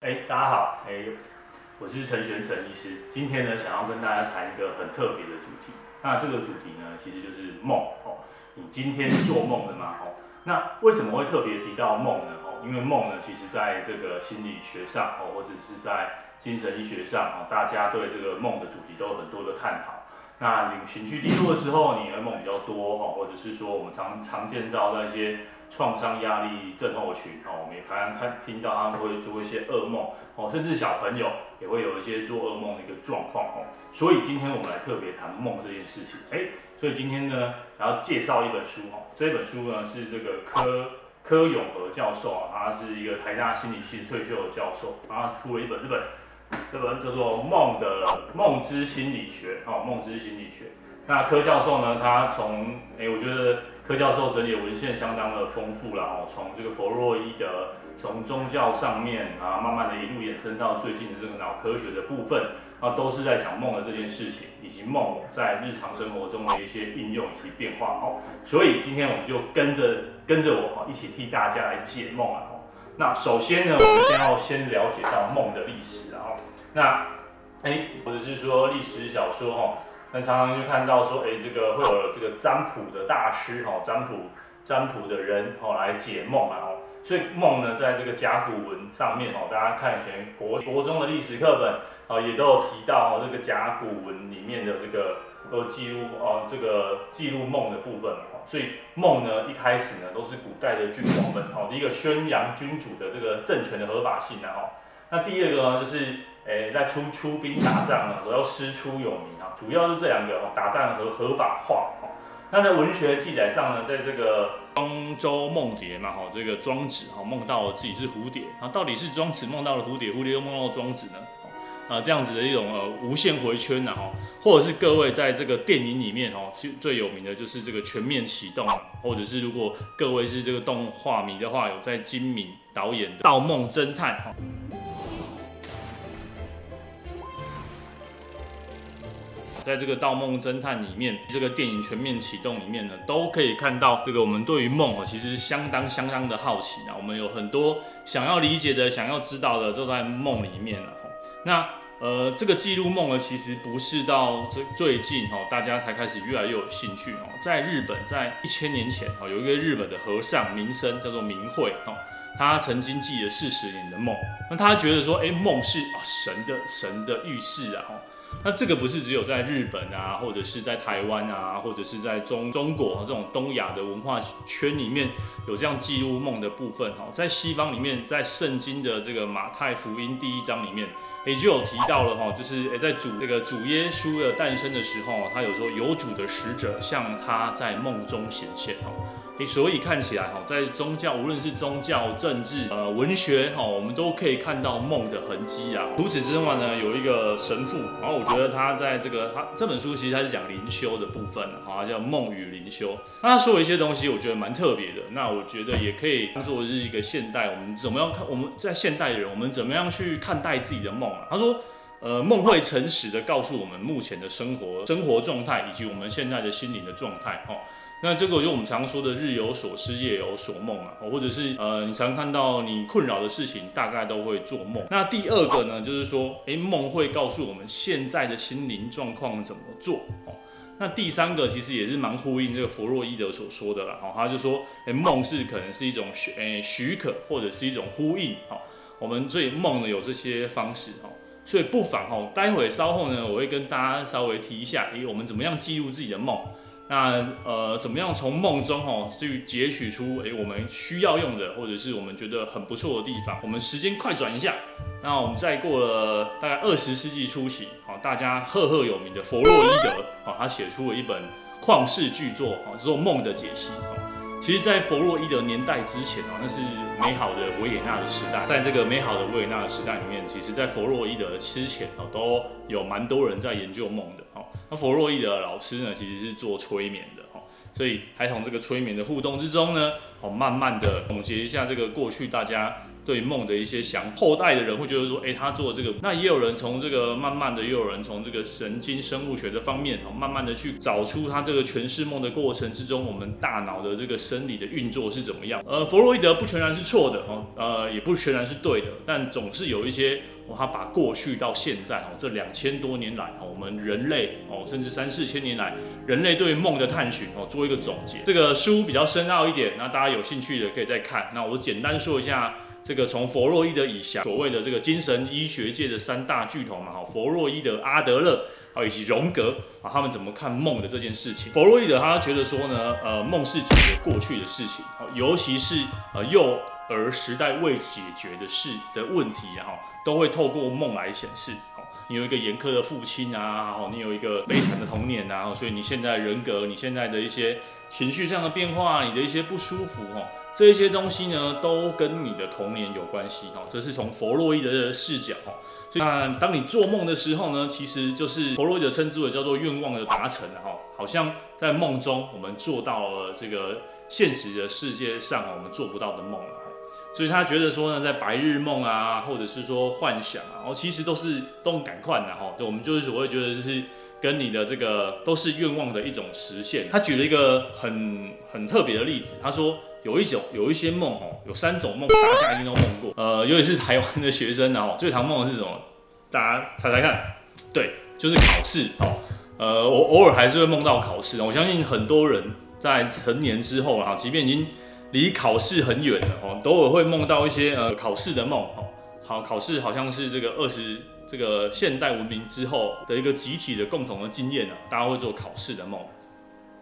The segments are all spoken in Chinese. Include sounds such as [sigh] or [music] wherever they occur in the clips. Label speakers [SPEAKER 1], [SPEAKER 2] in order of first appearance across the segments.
[SPEAKER 1] 哎，大家好，哎，我是陈玄陈医师。今天呢，想要跟大家谈一个很特别的主题。那这个主题呢，其实就是梦哦。你今天做梦了吗？哦，那为什么会特别提到梦呢？哦，因为梦呢，其实在这个心理学上哦，或者是在精神医学上哦，大家对这个梦的主题都有很多的探讨。那你情绪低落的时候，你的梦比较多哦，或者是说我们常常见到的一些。创伤压力症候群哦，我们也常常看听到他们会做一些噩梦哦，甚至小朋友也会有一些做噩梦的一个状况哦。所以今天我们来特别谈梦这件事情，哎，所以今天呢，然后介绍一本书哦，这本书呢是这个柯柯永和教授啊，他是一个台大心理系退休的教授，他出了一本这本这本叫做《梦的梦之心理学》哦，《梦之心理学》。那柯教授呢，他从哎，我觉得。柯教授整理的文献相当的丰富了哦，从这个弗洛伊德，从宗教上面啊，慢慢的一路延伸到最近的这个脑科学的部分，啊，都是在讲梦的这件事情，以及梦在日常生活中的一些应用以及变化哦。所以今天我们就跟着跟着我一起替大家来解梦啊。那首先呢，我们先要先了解到梦的历史啊。那哎，或者是说历史小说哈。那常常就看到说，哎，这个会有这个占卜的大师哈，占卜占卜的人哦来解梦啊哦，所以梦呢，在这个甲骨文上面哦，大家看以前国国中的历史课本哦，也都有提到哦，这个甲骨文里面的这个都记录哦，这个记录梦的部分哦，所以梦呢一开始呢都是古代的君王们哦，第一个宣扬君主的这个政权的合法性啊哦，那第二个呢就是。诶，在出出兵打仗呢，都要师出有名主要是这两个，打仗和合法化。那在文学记载上呢，在这个庄周梦蝶嘛，哈，这个庄子哈梦到了自己是蝴蝶啊，到底是庄子梦到了蝴蝶，蝴蝶又梦到庄子呢？啊，这样子的一种呃无限回圈呢，哈，或者是各位在这个电影里面哈，最最有名的就是这个全面启动，或者是如果各位是这个动画迷的话，有在金敏导演的《盗梦侦探》在这个《盗梦侦探》里面，这个电影全面启动里面呢，都可以看到这个我们对于梦啊，其实相当相当的好奇啊。我们有很多想要理解的、想要知道的，都在梦里面了。那呃，这个记录梦呢，其实不是到这最近哈，大家才开始越来越有兴趣哦。在日本，在一千年前哈，有一个日本的和尚名僧叫做明慧哈，他曾经记了四十年的梦。那他觉得说，哎，梦是啊神的神的预示啊。那这个不是只有在日本啊，或者是在台湾啊，或者是在中中国这种东亚的文化圈里面有这样记录梦的部分哈，在西方里面，在圣经的这个马太福音第一章里面，也就有提到了哈，就是诶在主这个主耶稣的诞生的时候，他有说有主的使者向他在梦中显现哈所以看起来哈，在宗教，无论是宗教、政治、呃文学哈，我们都可以看到梦的痕迹啊。除此之外呢，有一个神父，然后我觉得他在这个他这本书其实他是讲灵修的部分哈，叫《梦与灵修》。那他说了一些东西，我觉得蛮特别的。那我觉得也可以当做是一个现代，我们怎么样看？我们在现代的人，我们怎么样去看待自己的梦啊？他说，呃，梦会诚实的告诉我们目前的生活生活状态，以及我们现在的心灵的状态哈。那这个就我们常说的日有所思，夜有所梦啊，或者是呃，你常看到你困扰的事情，大概都会做梦。那第二个呢，就是说，诶，梦会告诉我们现在的心灵状况怎么做。哦，那第三个其实也是蛮呼应这个弗洛伊德所说的了。哈，他就说，诶，梦是可能是一种许诶许可，或者是一种呼应。哈，我们对梦呢有这些方式。哈，所以不妨哈，待会稍后呢，我会跟大家稍微提一下，诶，我们怎么样记录自己的梦。那呃，怎么样从梦中哈去截取出诶我们需要用的，或者是我们觉得很不错的地方？我们时间快转一下，那我们再过了大概二十世纪初期，好，大家赫赫有名的弗洛伊德，好，他写出了一本旷世巨作，叫做《梦的解析》。其实，在弗洛伊德年代之前啊，那是美好的维也纳的时代。在这个美好的维也纳的时代里面，其实，在弗洛伊德之前啊，都有蛮多人在研究梦的。那弗洛伊德老师呢，其实是做催眠的哈，所以还从这个催眠的互动之中呢，哦，慢慢的总结一下这个过去大家对梦的一些想，后代的人会觉得说，哎、他做这个，那也有人从这个慢慢的，也有人从这个神经生物学的方面，慢慢的去找出他这个诠释梦的过程之中，我们大脑的这个生理的运作是怎么样。呃，弗洛伊德不全然是错的哦，呃，也不全然是对的，但总是有一些，他把过去到现在哦，这两千多年来，哦，我们人类哦，甚至三四千年来，人类对梦的探寻哦，做一个总结。这个书比较深奥一点，那大家有兴趣的可以再看。那我简单说一下。这个从弗洛伊德以下，所谓的这个精神医学界的三大巨头嘛，哈，弗洛伊德、阿德勒，啊，以及荣格，啊，他们怎么看梦的这件事情？弗洛伊德他觉得说呢，呃，梦是解决过去的事情，尤其是呃幼儿时代未解决的事的问题，然后都会透过梦来显示。你有一个严苛的父亲啊，你有一个悲惨的童年啊，所以你现在人格，你现在的一些情绪上的变化，你的一些不舒服哦，这些东西呢，都跟你的童年有关系哦，这是从弗洛伊德的视角哦。所以，那当你做梦的时候呢，其实就是弗洛伊德称之为叫做愿望的达成哈，好像在梦中我们做到了这个现实的世界上我们做不到的梦。所以他觉得说呢，在白日梦啊，或者是说幻想啊，哦，其实都是都很赶快的哈。对，我们就是所谓觉得就是跟你的这个都是愿望的一种实现。他举了一个很很特别的例子，他说。有一种有一些梦哦，有三种梦，大家一定都梦过。呃，尤其是台湾的学生哦，[laughs] 最常梦的是什么？大家猜猜看。对，就是考试哦。呃，我偶尔还是会梦到考试。我相信很多人在成年之后啊，即便已经离考试很远了哦，都会梦到一些呃考试的梦哦。好，考试好像是这个二十这个现代文明之后的一个集体的共同的经验啊，大家会做考试的梦。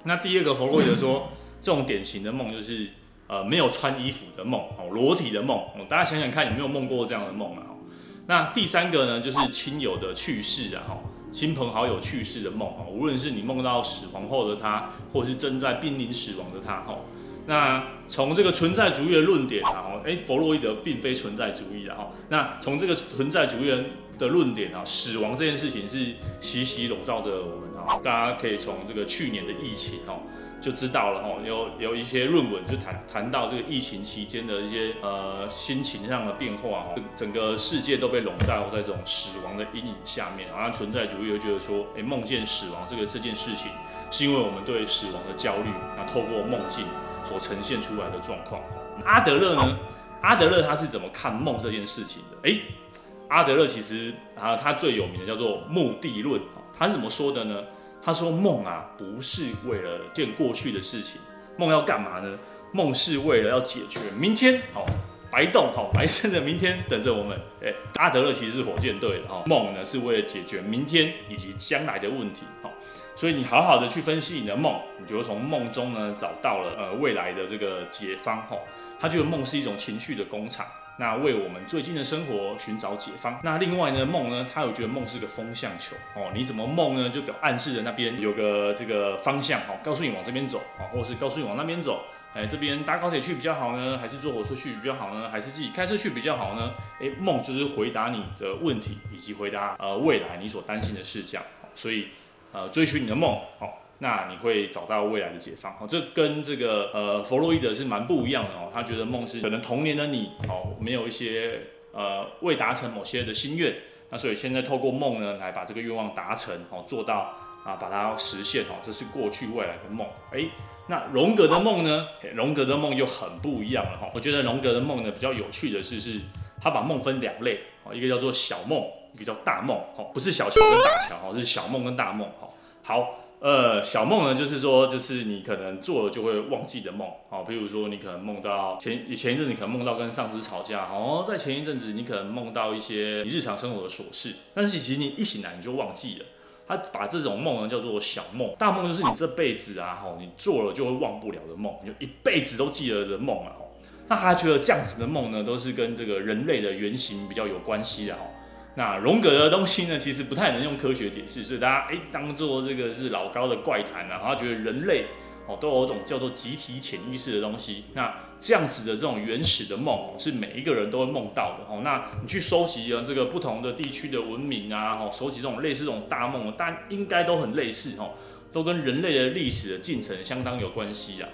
[SPEAKER 1] 那第二个弗洛伊德说，这种典型的梦就是。呃，没有穿衣服的梦，哦，裸体的梦，哦，大家想想看，有没有梦过这样的梦啊？那第三个呢，就是亲友的去世啊，哈，亲朋好友去世的梦，哈，无论是你梦到死亡后的他，或是正在濒临死亡的他，哈，那从这个存在主义的论点啊，哎，弗洛伊德并非存在主义的哈，那从这个存在主义的论点啊，死亡这件事情是息息笼罩着我们啊，大家可以从这个去年的疫情，哈。就知道了哈，有有一些论文就谈谈到这个疫情期间的一些呃心情上的变化哈，整个世界都被笼罩在这种死亡的阴影下面，然后存在主义又觉得说，哎，梦见死亡这个这件事情，是因为我们对死亡的焦虑，那透过梦境所呈现出来的状况。阿德勒呢？阿德勒他是怎么看梦这件事情的？哎，阿德勒其实啊，他最有名的叫做目的论，他是怎么说的呢？他说：“梦啊，不是为了见过去的事情，梦要干嘛呢？梦是为了要解决明天，好，白洞，好，白色的明天等着我们。哎，阿德勒其实是火箭队的哈，梦呢是为了解决明天以及将来的问题，好，所以你好好的去分析你的梦，你就会从梦中呢找到了呃未来的这个解方，哈，他觉得梦是一种情绪的工厂。”那为我们最近的生活寻找解方。那另外呢，梦呢，他有觉得梦是个风向球哦。你怎么梦呢？就表暗示着那边有个这个方向哦，告诉你往这边走啊，或者是告诉你往那边走。哎，这边搭高铁去比较好呢，还是坐火车去比较好呢？还是自己开车去比较好呢？哎，梦就是回答你的问题，以及回答呃未来你所担心的事项。所以呃，追寻你的梦哦。那你会找到未来的解放哦，这跟这个呃弗洛伊德是蛮不一样的哦。他觉得梦是可能童年的你哦，没有一些呃未达成某些的心愿，那所以现在透过梦呢来把这个愿望达成哦，做到啊把它实现哦，这是过去未来的梦。诶，那荣格的梦呢？荣格的梦就很不一样了哈。我觉得荣格的梦呢比较有趣的是，是他把梦分两类哦，一个叫做小梦，一个叫大梦哦，不是小桥跟大桥哦，是小梦跟大梦哈。好。呃，小梦呢，就是说，就是你可能做了就会忘记的梦，好，比如说你可能梦到前前一阵子你可能梦到跟上司吵架，哦，在前一阵子你可能梦到一些你日常生活的琐事，但是其实你一醒来你就忘记了。他把这种梦呢叫做小梦，大梦就是你这辈子啊，吼，你做了就会忘不了的梦，就一辈子都记得的梦啊，吼。那他觉得这样子的梦呢，都是跟这个人类的原型比较有关系的，吼。那荣格的东西呢，其实不太能用科学解释，所以大家哎、欸、当做这个是老高的怪谈啊，然后觉得人类哦都有一种叫做集体潜意识的东西。那这样子的这种原始的梦是每一个人都会梦到的哦。那你去收集了这个不同的地区的文明啊，哦，收集这种类似这种大梦，但应该都很类似哦，都跟人类的历史的进程相当有关系啊。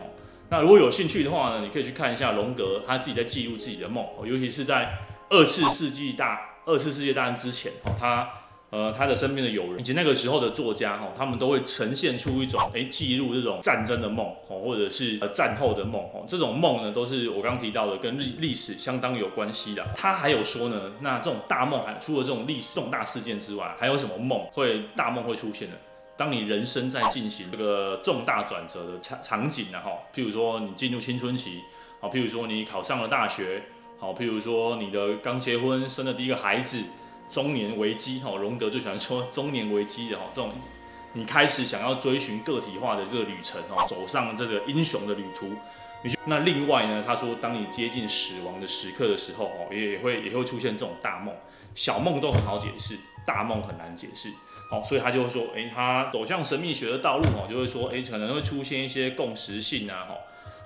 [SPEAKER 1] 那如果有兴趣的话呢，你可以去看一下荣格他自己在记录自己的梦哦，尤其是在二次世纪大二次世界大战之前哦，他。呃，他的身边的友人以及那个时候的作家哈，他们都会呈现出一种哎，记录这种战争的梦哦，或者是呃战后的梦哦，这种梦呢，都是我刚提到的，跟历历史相当有关系的。他还有说呢，那这种大梦还除了这种历史重大事件之外，还有什么梦会大梦会出现呢？当你人生在进行这个重大转折的场场景呢哈，譬如说你进入青春期，好，譬如说你考上了大学，好，譬如说你的刚结婚生了第一个孩子。中年危机，哈，荣格最喜欢说 [laughs] 中年危机的哈，这种你开始想要追寻个体化的这个旅程，哈，走上这个英雄的旅途。那另外呢，他说，当你接近死亡的时刻的时候，哦，也也会也会出现这种大梦，小梦都很好解释，大梦很难解释，好，所以他就会说，诶、他走向神秘学的道路，哦，就会说，诶、可能会出现一些共识性啊，哈。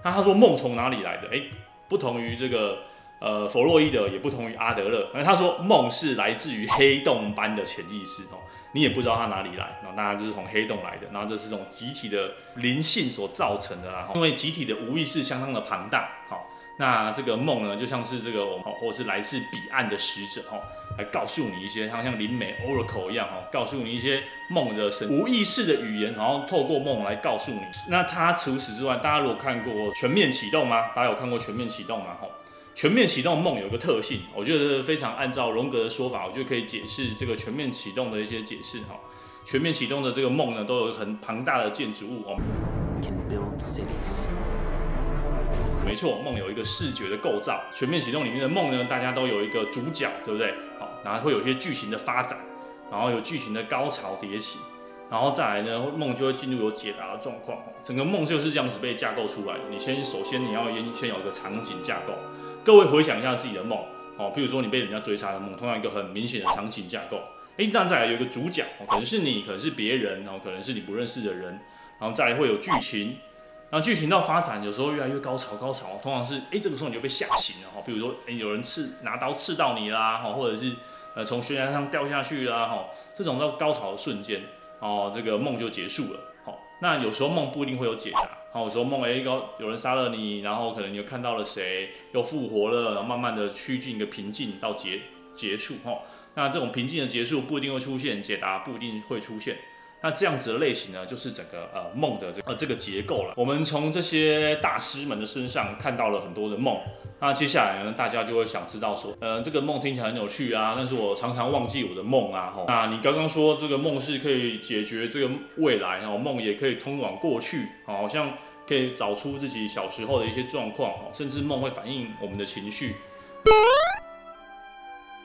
[SPEAKER 1] 那他说梦从哪里来的？诶、不同于这个。呃，弗洛伊德也不同于阿德勒，他说梦是来自于黑洞般的潜意识哦，你也不知道它哪里来，那大家就是从黑洞来的，然后这是这种集体的灵性所造成的啦，因为集体的无意识相当的庞大，好，那这个梦呢，就像是这个我们，或者是来自彼岸的使者哈，来告诉你一些像像灵媒 Oracle 一样哈，告诉你一些梦的神无意识的语言，然后透过梦来告诉你。那他除此之外，大家如果看过《全面启动》吗？大家有看过《全面启动》吗？哈。全面启动梦有个特性，我觉得非常按照荣格的说法，我就可以解释这个全面启动的一些解释哈。全面启动的这个梦呢，都有很庞大的建筑物哦。没错，梦有一个视觉的构造。全面启动里面的梦呢，大家都有一个主角，对不对？好，然后会有一些剧情的发展，然后有剧情的高潮迭起，然后再来呢，梦就会进入有解答的状况。整个梦就是这样子被架构出来。你先首先你要先有一个场景架构。各位回想一下自己的梦，哦，譬如说你被人家追杀的梦，通常一个很明显的场景架构。哎，这样再来有一个主角，可能是你，可能是别人，然后可能是你不认识的人，然后再来会有剧情，然后剧情到发展，有时候越来越高潮，高潮通常是，哎，这个时候你就被吓醒了，哈，比如说，哎，有人刺拿刀刺到你啦，哈，或者是呃从悬崖上掉下去啦，哈，这种到高潮的瞬间，哦，这个梦就结束了，那有时候梦不一定会有解答。好，我说梦诶，一个有人杀了你，然后可能你又看到了谁，又复活了，然后慢慢的趋近一个平静到结结束哈。那这种平静的结束不一定会出现，解答不一定会出现。那这样子的类型呢，就是整个呃梦的这个、呃这个结构了。我们从这些大师们的身上看到了很多的梦。那接下来呢，大家就会想知道说，呃，这个梦听起来很有趣啊，但是我常常忘记我的梦啊。吼，那你刚刚说这个梦是可以解决这个未来，然后梦也可以通往过去，好像可以找出自己小时候的一些状况，甚至梦会反映我们的情绪。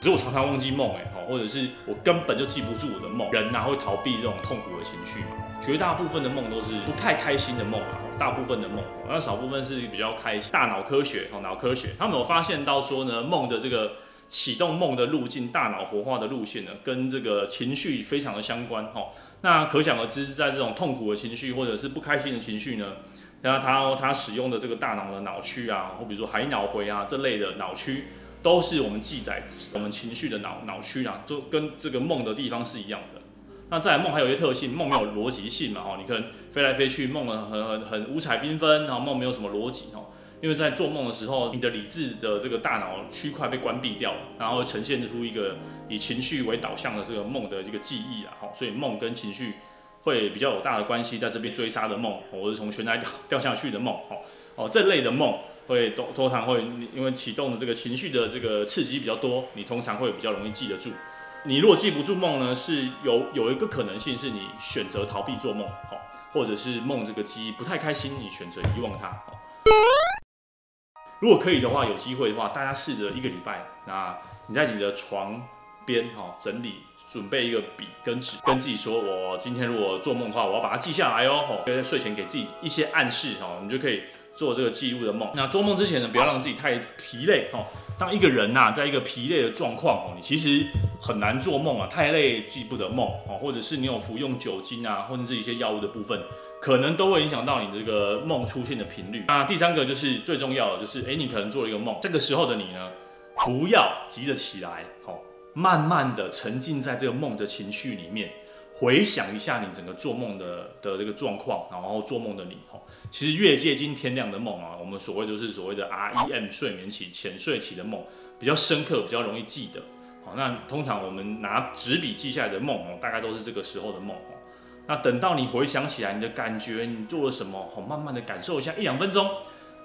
[SPEAKER 1] 只是我常常忘记梦，哎，或者是我根本就记不住我的梦。人哪会逃避这种痛苦的情绪嘛？绝大部分的梦都是不太开心的梦啊，大部分的梦，那少部分是比较开心。大脑科学哦，脑科学，他们有发现到说呢，梦的这个启动梦的路径，大脑活化的路线呢，跟这个情绪非常的相关哦。那可想而知，在这种痛苦的情绪或者是不开心的情绪呢，那他他使用的这个大脑的脑区啊，或比如说海脑回啊这类的脑区。都是我们记载我们情绪的脑脑区啊，就跟这个梦的地方是一样的。那在梦还有一些特性，梦没有逻辑性嘛，哈，你可能飞来飞去，梦很很很五彩缤纷，然后梦没有什么逻辑哦，因为在做梦的时候，你的理智的这个大脑区块被关闭掉了，然后呈现出一个以情绪为导向的这个梦的一个记忆啊，哈，所以梦跟情绪会比较有大的关系，在这边追杀的梦，我是从悬崖掉掉下去的梦，哦哦，这类的梦。会都通常会，因为启动的这个情绪的这个刺激比较多，你通常会比较容易记得住。你如果记不住梦呢，是有有一个可能性是你选择逃避做梦，好，或者是梦这个记忆不太开心，你选择遗忘它。如果可以的话，有机会的话，大家试着一个礼拜，那你在你的床边哈整理，准备一个笔跟纸，跟自己说，我今天如果做梦的话，我要把它记下来哦。好，在睡前给自己一些暗示，哦，你就可以。做这个记录的梦，那做梦之前呢，不要让自己太疲累哦。当一个人呐、啊，在一个疲累的状况哦，你其实很难做梦啊，太累记不得梦哦，或者是你有服用酒精啊，或者是一些药物的部分，可能都会影响到你这个梦出现的频率。那第三个就是最重要的，就是诶，你可能做了一个梦，这个时候的你呢，不要急着起来，哦，慢慢的沉浸在这个梦的情绪里面。回想一下你整个做梦的的这个状况，然后做梦的你哦，其实越接近天亮的梦啊，我们所谓就是所谓的 REM 睡眠期、浅睡期的梦比较深刻，比较容易记得。好，那通常我们拿纸笔记下来的梦哦，大概都是这个时候的梦哦。那等到你回想起来，你的感觉，你做了什么？好，慢慢的感受一下，一两分钟，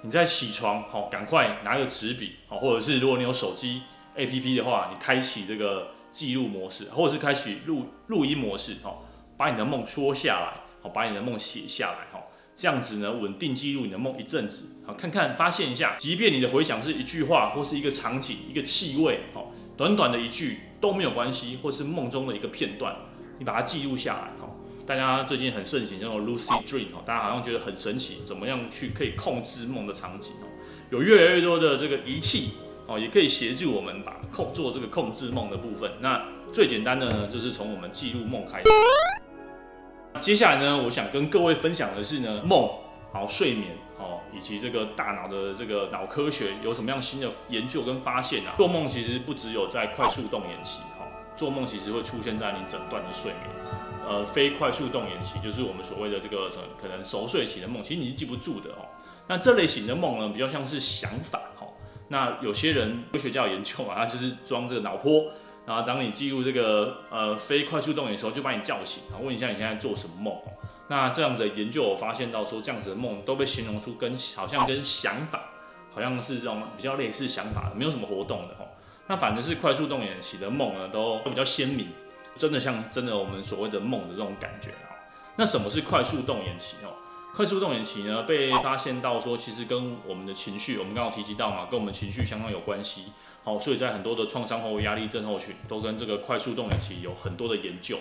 [SPEAKER 1] 你再起床，好，赶快拿个纸笔，好，或者是如果你有手机 APP 的话，你开启这个。记录模式，或者是开启录录音模式，哈，把你的梦说下来，好，把你的梦写下来，哈，这样子呢，稳定记录你的梦一阵子，好，看看发现一下，即便你的回想是一句话，或是一个场景、一个气味，好，短短的一句都没有关系，或是梦中的一个片段，你把它记录下来，哈，大家最近很盛行这种 lucid dream，哈，大家好像觉得很神奇，怎么样去可以控制梦的场景，有越来越多的这个仪器。哦，也可以协助我们把控做这个控制梦的部分。那最简单的呢，就是从我们记录梦开始。接下来呢，我想跟各位分享的是呢，梦，好睡眠，哦，以及这个大脑的这个脑科学有什么样新的研究跟发现啊？做梦其实不只有在快速动眼期，哈，做梦其实会出现在你整段的睡眠。呃，非快速动眼期就是我们所谓的这个可能熟睡期的梦，其实你是记不住的哦。那这类型的梦呢，比较像是想法，那有些人科学家有研究嘛，他就是装这个脑波，然后当你记录这个呃非快速动眼的时候，就把你叫醒，然后问一下你现在做什么梦。那这样的研究我发现到说，这样子的梦都被形容出跟好像跟想法好像是这种比较类似想法的，没有什么活动的。那反正是快速动眼期的梦呢，都比较鲜明，真的像真的我们所谓的梦的这种感觉。那什么是快速动眼期哦？快速动眼期呢，被发现到说，其实跟我们的情绪，我们刚刚提及到嘛，跟我们情绪相当有关系。好，所以在很多的创伤后压力症候群，都跟这个快速动眼期有很多的研究。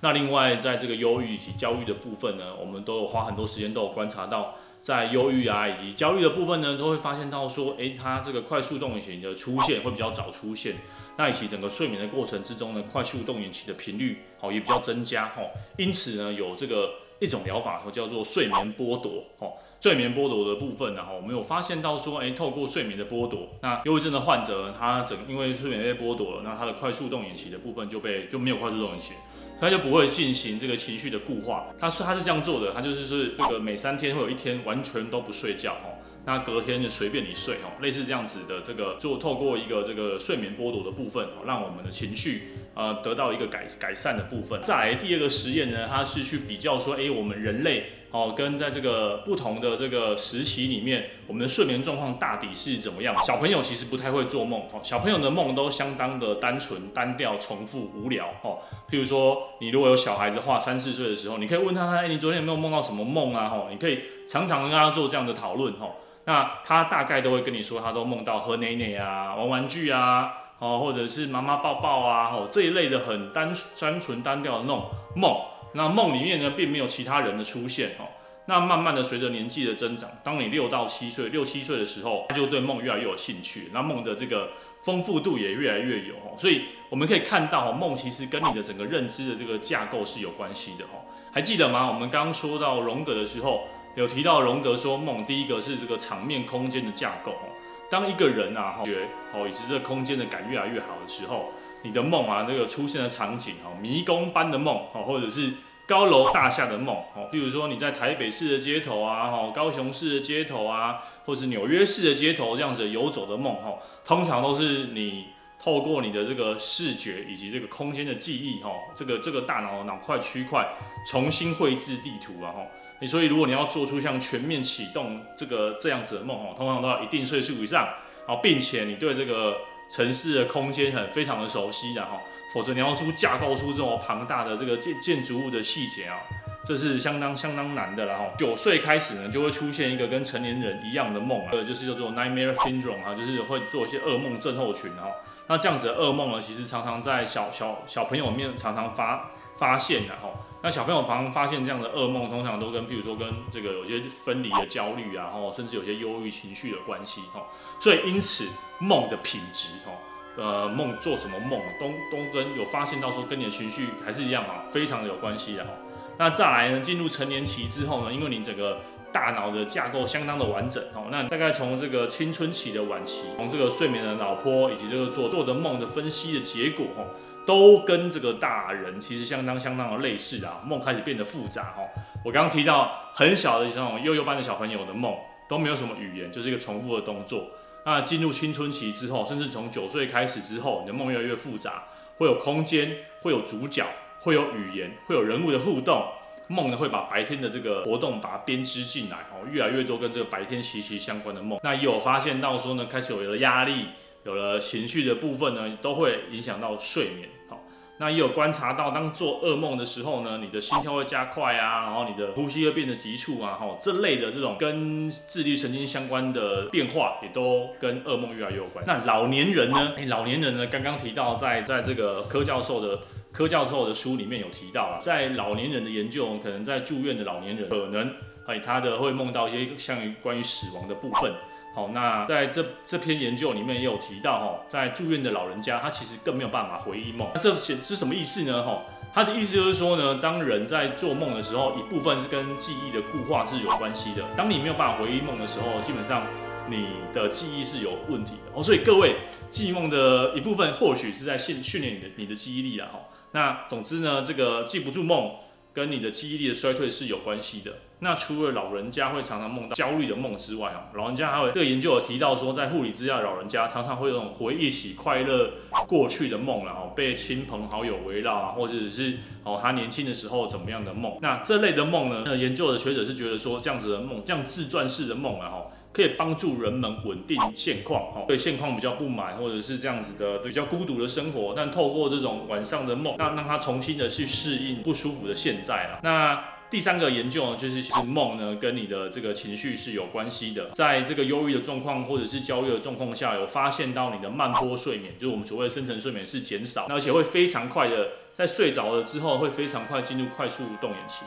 [SPEAKER 1] 那另外，在这个忧郁以及焦虑的部分呢，我们都有花很多时间，都有观察到，在忧郁啊以及焦虑的部分呢，都会发现到说，诶，它这个快速动眼期的出现会比较早出现。那以及整个睡眠的过程之中呢，快速动眼期的频率，好也比较增加。哈，因此呢，有这个。一种疗法，叫做睡眠剥夺。哦，睡眠剥夺的部分，然后我们有发现到说，哎，透过睡眠的剥夺，那忧郁症的患者，他整因为睡眠被剥夺了，那他的快速动眼期的部分就被就没有快速动眼期，他就不会进行这个情绪的固化。他是他是这样做的，他就是是这个每三天会有一天完全都不睡觉。哦。那隔天就随便你睡哦，类似这样子的这个，就透过一个这个睡眠剥夺的部分，让我们的情绪呃得到一个改改善的部分。再来第二个实验呢，它是去比较说，诶，我们人类哦跟在这个不同的这个时期里面，我们的睡眠状况大抵是怎么样？小朋友其实不太会做梦哦，小朋友的梦都相当的单纯、单调、重复、无聊哦。譬如说，你如果有小孩的话，三四岁的时候，你可以问他，哎，你昨天有没有梦到什么梦啊？吼，你可以常常跟他做这样的讨论吼。那他大概都会跟你说，他都梦到喝奶奶啊、玩玩具啊，哦，或者是妈妈抱抱啊，哦，这一类的很单单纯单调的那种梦。那梦里面呢，并没有其他人的出现哦。那慢慢的随着年纪的增长，当你六到七岁、六七岁的时候，他就对梦越来越有兴趣，那梦的这个丰富度也越来越有哦。所以我们可以看到，梦其实跟你的整个认知的这个架构是有关系的哦。还记得吗？我们刚刚说到荣格的时候。有提到荣格说梦，第一个是这个场面空间的架构哦。当一个人啊，觉哦，以及这个空间的感越来越好的时候，你的梦啊，这个出现的场景哦，迷宫般的梦哦，或者是高楼大厦的梦哦，比如说你在台北市的街头啊，哈，高雄市的街头啊，或是纽约市的街头这样子游走的梦哈，通常都是你透过你的这个视觉以及这个空间的记忆哈，这个这个大脑的脑块区块重新绘制地图啊哈。所以，如果你要做出像全面启动这个这样子的梦哦，通常都要一定岁数以上，然后并且你对这个城市的空间很非常的熟悉的哈，否则你要出架构出这种庞大的这个建建筑物的细节啊，这是相当相当难的了哈。九岁开始呢，就会出现一个跟成年人一样的梦啊，就是叫做 nightmare syndrome 啊，就是会做一些噩梦症候群哈。那这样子的噩梦呢，其实常常在小小小朋友面常常发发现的哈。那小朋友常常发现这样的噩梦，通常都跟，譬如说跟这个有些分离的焦虑啊，然甚至有些忧郁情绪的关系，哈，所以因此梦的品质，哈，呃，梦做什么梦，都都跟有发现到说跟你的情绪还是一样啊，非常的有关系的哈。那再来呢，进入成年期之后呢，因为你整个大脑的架构相当的完整哦。那大概从这个青春期的晚期，从这个睡眠的脑波以及这个做做的梦的分析的结果哦，都跟这个大人其实相当相当的类似啊。梦开始变得复杂哦。我刚刚提到很小的这种幼幼班的小朋友的梦都没有什么语言，就是一个重复的动作。那进入青春期之后，甚至从九岁开始之后，你的梦越来越复杂，会有空间，会有主角，会有语言，会有人物的互动。梦呢会把白天的这个活动把它编织进来，哦，越来越多跟这个白天息息相关的梦。那也有发现到说呢，开始有了压力，有了情绪的部分呢，都会影响到睡眠，好。那也有观察到，当做噩梦的时候呢，你的心跳会加快啊，然后你的呼吸会变得急促啊，哈，这类的这种跟自律神经相关的变化，也都跟噩梦越来越有关。那老年人呢？哎，老年人呢？刚刚提到在在这个柯教授的柯教授的书里面有提到啊，在老年人的研究，可能在住院的老年人，可能哎他的会梦到一些像于关于死亡的部分。好，那在这这篇研究里面也有提到，哈，在住院的老人家，他其实更没有办法回忆梦。那这显是什么意思呢？哈，他的意思就是说呢，当人在做梦的时候，一部分是跟记忆的固化是有关系的。当你没有办法回忆梦的时候，基本上你的记忆是有问题的。哦，所以各位记忆梦的一部分，或许是在训训练你的你的记忆力啊。哈，那总之呢，这个记不住梦。跟你的记忆力的衰退是有关系的。那除了老人家会常常梦到焦虑的梦之外啊，老人家还会这个研究有提到说，在护理之下，老人家常常会有种回忆起快乐过去的梦，然后被亲朋好友围绕啊，或者是哦他年轻的时候怎么样的梦。那这类的梦呢，那研究的学者是觉得说，这样子的梦，这样自传式的梦啊，哈。可以帮助人们稳定现况，哈，对现况比较不满，或者是这样子的比较孤独的生活，但透过这种晚上的梦，那让他重新的去适应不舒服的现在了。那第三个研究呢，就是其实梦呢跟你的这个情绪是有关系的，在这个忧郁的状况或者是焦虑的状况下，有发现到你的慢波睡眠，就是我们所谓的深层睡眠是减少，那而且会非常快的在睡着了之后会非常快进入快速动眼期，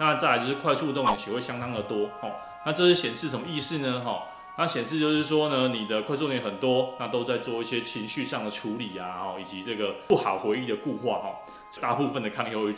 [SPEAKER 1] 那再来就是快速动眼期会相当的多，哦。那这是显示什么意思呢？哈，那显示就是说呢，你的快速动眼很多，那都在做一些情绪上的处理啊，哈，以及这个不好回忆的固化，哈，大部分的抗忧郁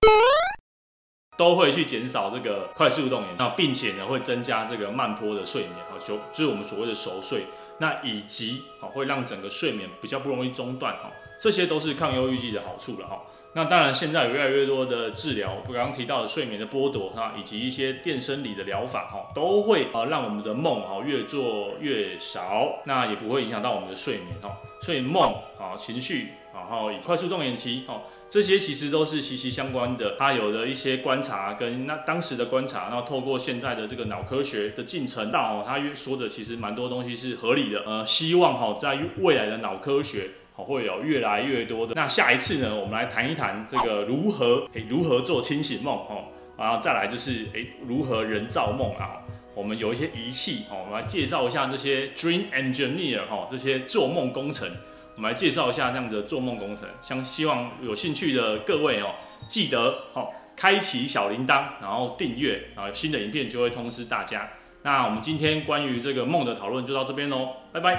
[SPEAKER 1] 都会去减少这个快速动眼，那并且呢会增加这个慢坡的睡眠，啊，就就是我们所谓的熟睡，那以及啊会让整个睡眠比较不容易中断，哈，这些都是抗忧郁剂的好处了，哈。那当然，现在有越来越多的治疗，我刚刚提到的睡眠的剥夺哈，以及一些电生理的疗法哈，都会啊让我们的梦哈越做越少，那也不会影响到我们的睡眠哈。所以梦啊、情绪，然后以快速动眼期哦，这些其实都是息息相关的。他有的一些观察跟那当时的观察，然后透过现在的这个脑科学的进程，到哦，他说的其实蛮多东西是合理的。呃，希望哈在未来的脑科学。会有越来越多的。那下一次呢，我们来谈一谈这个如何如何做清醒梦哦，然后再来就是诶如何人造梦啊。我们有一些仪器哦，我们来介绍一下这些 Dream Engineer 哈，这些做梦工程。我们来介绍一下这样的做梦工程。相希望有兴趣的各位哦，记得哦开启小铃铛，然后订阅，然后新的影片就会通知大家。那我们今天关于这个梦的讨论就到这边喽，拜拜。